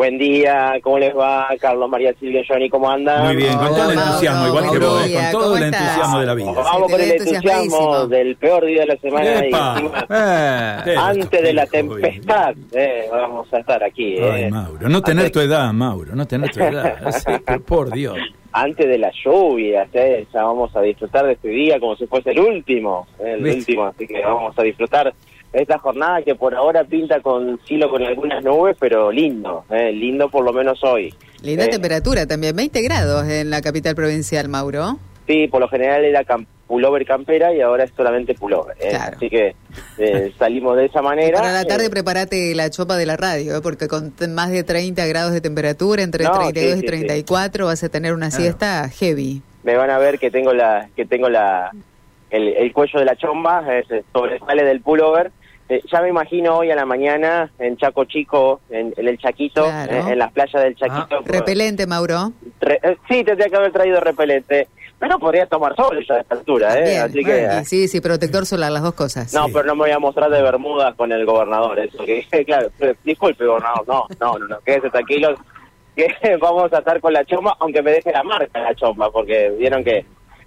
Buen día, ¿cómo les va? Carlos, María Silvia, Johnny, ¿cómo andan? Muy bien, con Hola, todo el entusiasmo, igual que vos, día, con todo ¿cómo el estás? entusiasmo de la vida. Vamos con el entusiasmo del peor día de la semana y Eh, antes de la tempestad, eh, vamos a estar aquí. Ay, eh. Mauro, no tener Antes- tu edad, Mauro, no tener tu edad. por Dios. Antes de la lluvia, eh, ya vamos a disfrutar de este día como si fuese el último, eh, el ¿Viste? último, así que vamos a disfrutar esta jornada que por ahora pinta con cielo con algunas nubes, pero lindo, eh, lindo por lo menos hoy. Linda Eh, temperatura también, 20 grados en la capital provincial, Mauro. Sí, por lo general era cam- pullover campera y ahora es solamente pullover. ¿eh? Claro. Así que eh, salimos de esa Y manera. para la tarde eh, prepárate la chopa de la radio, ¿eh? porque con más de 30 grados de temperatura, entre No, 32 sí, y sí, 34, vas a tener una Claro. siesta heavy. me van a ver que tengo la que tengo la el, el cuello de la chomba, eh, sobresale del pullover. Eh, ya me imagino hoy a la mañana en Chaco Chico, en, en el Chaquito, Claro. eh, en las playas del Chaquito. Repelente, Mauro. Re- eh, sí, tendría que haber traído repelente, pero podría tomar sol ya a esta altura, ¿eh? Bien. Así que... Y sí, sí, protector solar, las dos cosas. No, Sí. pero no me voy a mostrar de Bermudas con el gobernador, eso que claro, pero, disculpe gobernador, no, no, no, no, quédese tranquilo, que vamos a estar con la chomba, aunque me deje la marca la chomba, porque vieron que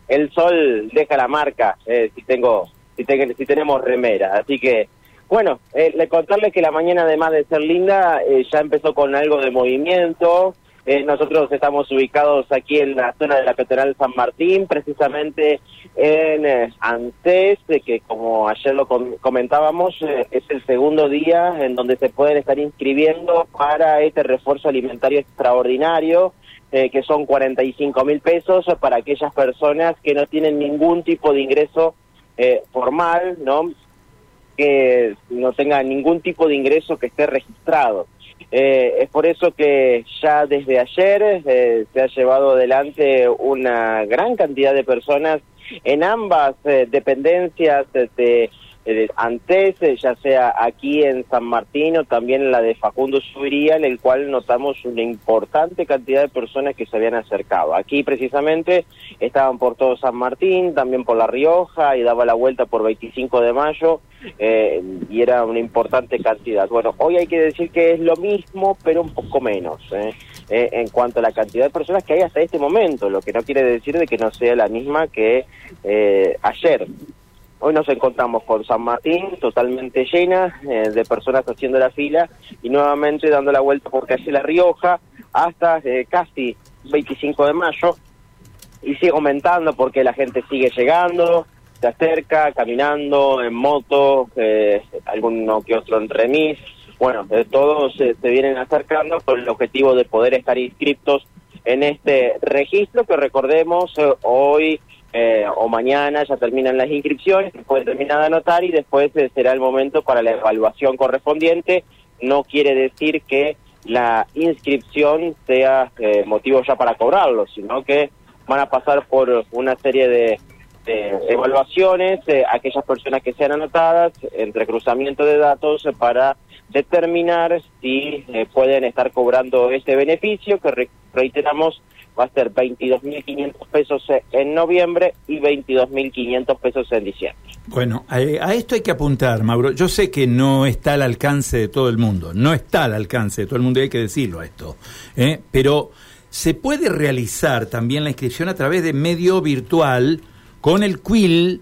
el sol deja la marca eh, si tengo, si, tengo- si tenemos remera, así que bueno, eh, le contarles que la mañana además de ser linda eh, ya empezó con algo de movimiento. Eh, nosotros estamos ubicados aquí en la zona de la Catedral San Martín, precisamente en eh, Antes, eh, que como ayer lo com- comentábamos, eh, es el segundo día en donde se pueden estar inscribiendo para este refuerzo alimentario extraordinario, que son 45 mil pesos para aquellas personas que no tienen ningún tipo de ingreso eh, formal, ¿no? Que no tenga ningún tipo de ingreso que esté registrado. Eh, es por eso que ya desde ayer eh, se ha llevado adelante una gran cantidad de personas en ambas eh, dependencias de, de antes, eh, ya sea aquí en San Martín o también la de Facundo Subiría, en el cual notamos una importante cantidad de personas que se habían acercado. Aquí precisamente estaban por todo San Martín, también por La Rioja y daba la vuelta por 25 de mayo eh, y era una importante cantidad. Bueno, hoy hay que decir que es lo mismo, pero un poco menos ¿eh? Eh, en cuanto a la cantidad de personas que hay hasta este momento, lo que no quiere decir de que no sea la misma que eh, ayer. Hoy nos encontramos con San Martín totalmente llena eh, de personas haciendo la fila y nuevamente dando la vuelta por calle La Rioja hasta eh, casi 25 de mayo y sigue aumentando porque la gente sigue llegando, se acerca, caminando, en moto, eh, alguno que otro en remis. Bueno, todos se vienen acercando con el objetivo de poder estar inscriptos en este registro que recordemos eh, hoy eh, o mañana ya terminan las inscripciones, después termina de anotar y después eh, será el momento para la evaluación correspondiente. No quiere decir que la inscripción sea eh, motivo ya para cobrarlo, sino que van a pasar por una serie de, de evaluaciones, eh, aquellas personas que sean anotadas, entre cruzamiento de datos, para determinar si eh, pueden estar cobrando este beneficio, que re- reiteramos va a ser 22.500 pesos eh, en noviembre y 22.500 pesos en diciembre. Bueno, a, esto hay que apuntar, Mauro. Yo sé que no está al alcance de todo el mundo, no está al alcance de todo el mundo, hay que decirlo a esto. ¿eh? Pero se puede realizar también la inscripción a través de medio virtual con el quill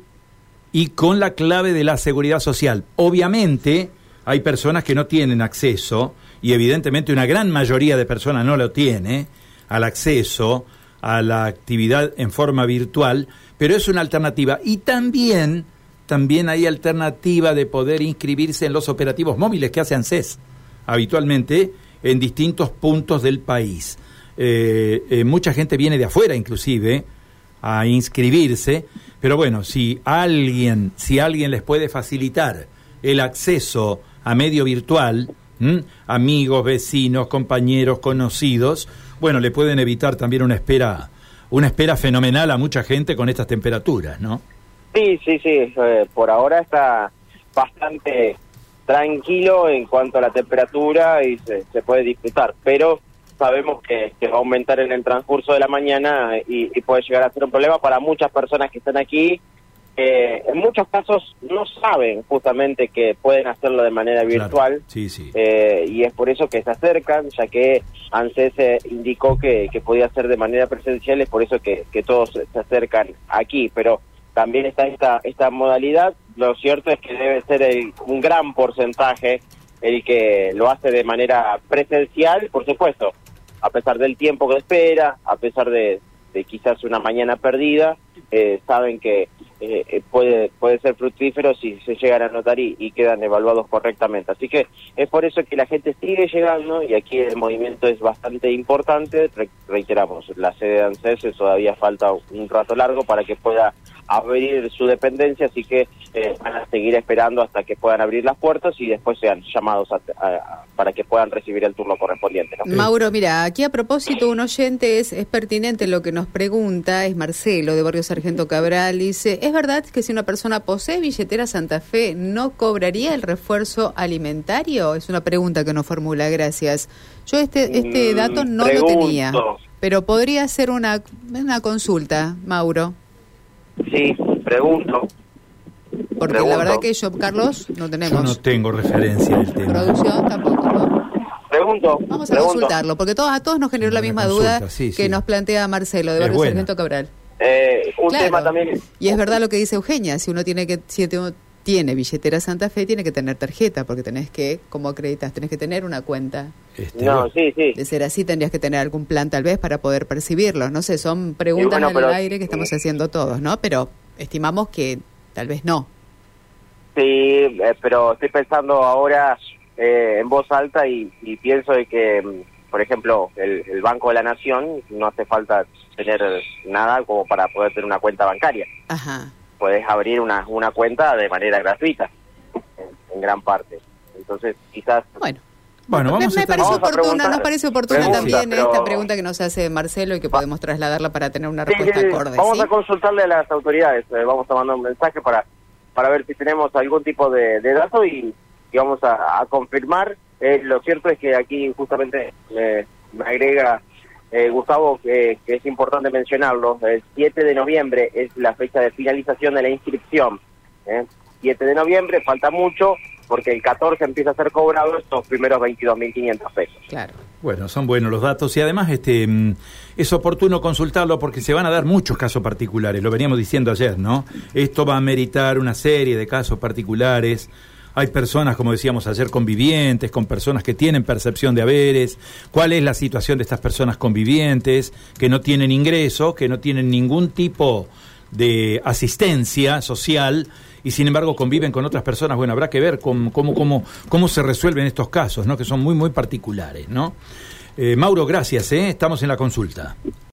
y con la clave de la seguridad social. Obviamente hay personas que no tienen acceso y evidentemente una gran mayoría de personas no lo tiene al acceso a la actividad en forma virtual, pero es una alternativa y también también hay alternativa de poder inscribirse en los operativos móviles que hace ANSES habitualmente en distintos puntos del país. Eh, eh, mucha gente viene de afuera inclusive a inscribirse, pero bueno, si alguien, si alguien les puede facilitar el acceso a medio virtual, amigos, vecinos, compañeros, conocidos, bueno, le pueden evitar también una espera, una espera fenomenal a mucha gente con estas temperaturas, ¿no? Sí, sí, sí, eh, por ahora está bastante tranquilo en cuanto a la temperatura y se, se puede disfrutar, pero sabemos que, que va a aumentar en el transcurso de la mañana y, y puede llegar a ser un problema para muchas personas que están aquí eh, en muchos casos no saben justamente que pueden hacerlo de manera Claro. virtual. Sí, sí. Eh, y es por eso que se acercan, ya que ANSES eh, indicó que, que podía ser de manera presencial, es por eso que, que todos se acercan aquí, pero también está esta, esta modalidad, lo cierto es que debe ser el- un gran porcentaje el que lo hace de manera presencial, por supuesto, a pesar del tiempo que espera, a pesar de, de quizás una mañana perdida, eh, saben que eh, eh, puede puede ser fructífero si se llegan a anotar y, quedan evaluados correctamente. Así que es por eso que la gente sigue llegando y aquí el movimiento es bastante importante. Re- reiteramos, la sede de ANSES todavía falta un rato largo para que pueda abrir su dependencia, así que eh, van a seguir esperando hasta que puedan abrir las puertas y después sean llamados a- a- a- para que puedan recibir el turno correspondiente. ¿no? Mauro, mira, aquí a propósito, un oyente es, es pertinente lo que nos pregunta, es Marcelo de Barrio Sargento Cabral, dice, ¿es verdad que si una persona posee billetera Santa Fe no cobraría el refuerzo alimentario? Es una pregunta que nos formula, gracias. Yo este, este Mm, dato no lo tenía, pero podría ser una, una consulta, Mauro, Sí, pregunto. porque Pregunto. la verdad que yo, Carlos, no Yo tenemos. no tengo referencia del tema. Producción tampoco, ¿no? Pregunto. Vamos a pregunto. consultarlo, porque todos, a todos nos generó la misma consulta, duda sí, que sí. nos plantea Marcelo de Barrio. Sargento Cabral. Eh, un Claro. tema también. Y es verdad lo que dice Eugenia, si uno tiene que si uno tiene billetera Santa Fe, tiene que tener tarjeta, porque tenés que, como acreditas, tenés que tener una cuenta. Este, No, sí, sí. De ser así, tendrías que tener algún plan tal vez para poder percibirlo. No sé, son preguntas bueno, en pero- el aire que estamos haciendo todos, ¿no? Pero estimamos que tal vez no. Sí, eh, pero estoy pensando ahora eh, en voz alta y, y pienso de que, mm, por ejemplo, el, el Banco de la Nación no hace falta tener nada como para poder tener una cuenta bancaria. Ajá. Puedes abrir una, una cuenta de manera gratuita, en, en gran parte. Entonces, quizás... Bueno. Bueno, me, vamos a me parece Vamos a oportuna, preguntar. nos parece oportuna Pregunta, también pero- esta pregunta que nos hace Marcelo y que podemos trasladarla para tener una Sí, respuesta sí, sí. acorde. Vamos ¿sí? a consultarle a las autoridades, eh, vamos a mandar un mensaje para, para ver si tenemos algún tipo de, de dato y, y vamos a, a confirmar. Eh, lo cierto es que aquí justamente eh, me agrega eh, Gustavo que, que es importante mencionarlo. El 7 de noviembre es la fecha de finalización de la inscripción. ¿eh? 7 de noviembre, falta mucho porque el 14 empieza a ser cobrado estos primeros 22.500 pesos. Claro. Bueno, son buenos los datos y además este mm, es oportuno consultarlo porque se van a dar muchos casos particulares, lo veníamos diciendo ayer, ¿no? Esto va a meritar una serie de casos particulares. Hay personas, como decíamos ayer, convivientes, con personas que tienen percepción de haberes. ¿Cuál es la situación de estas personas convivientes que no tienen ingreso, que no tienen ningún tipo de asistencia social y sin embargo conviven con otras personas. Bueno, habrá que ver cómo, cómo, cómo, cómo se resuelven estos casos, ¿no? que son muy, muy particulares. ¿no? Eh, Mauro, gracias, ¿eh? estamos en la consulta.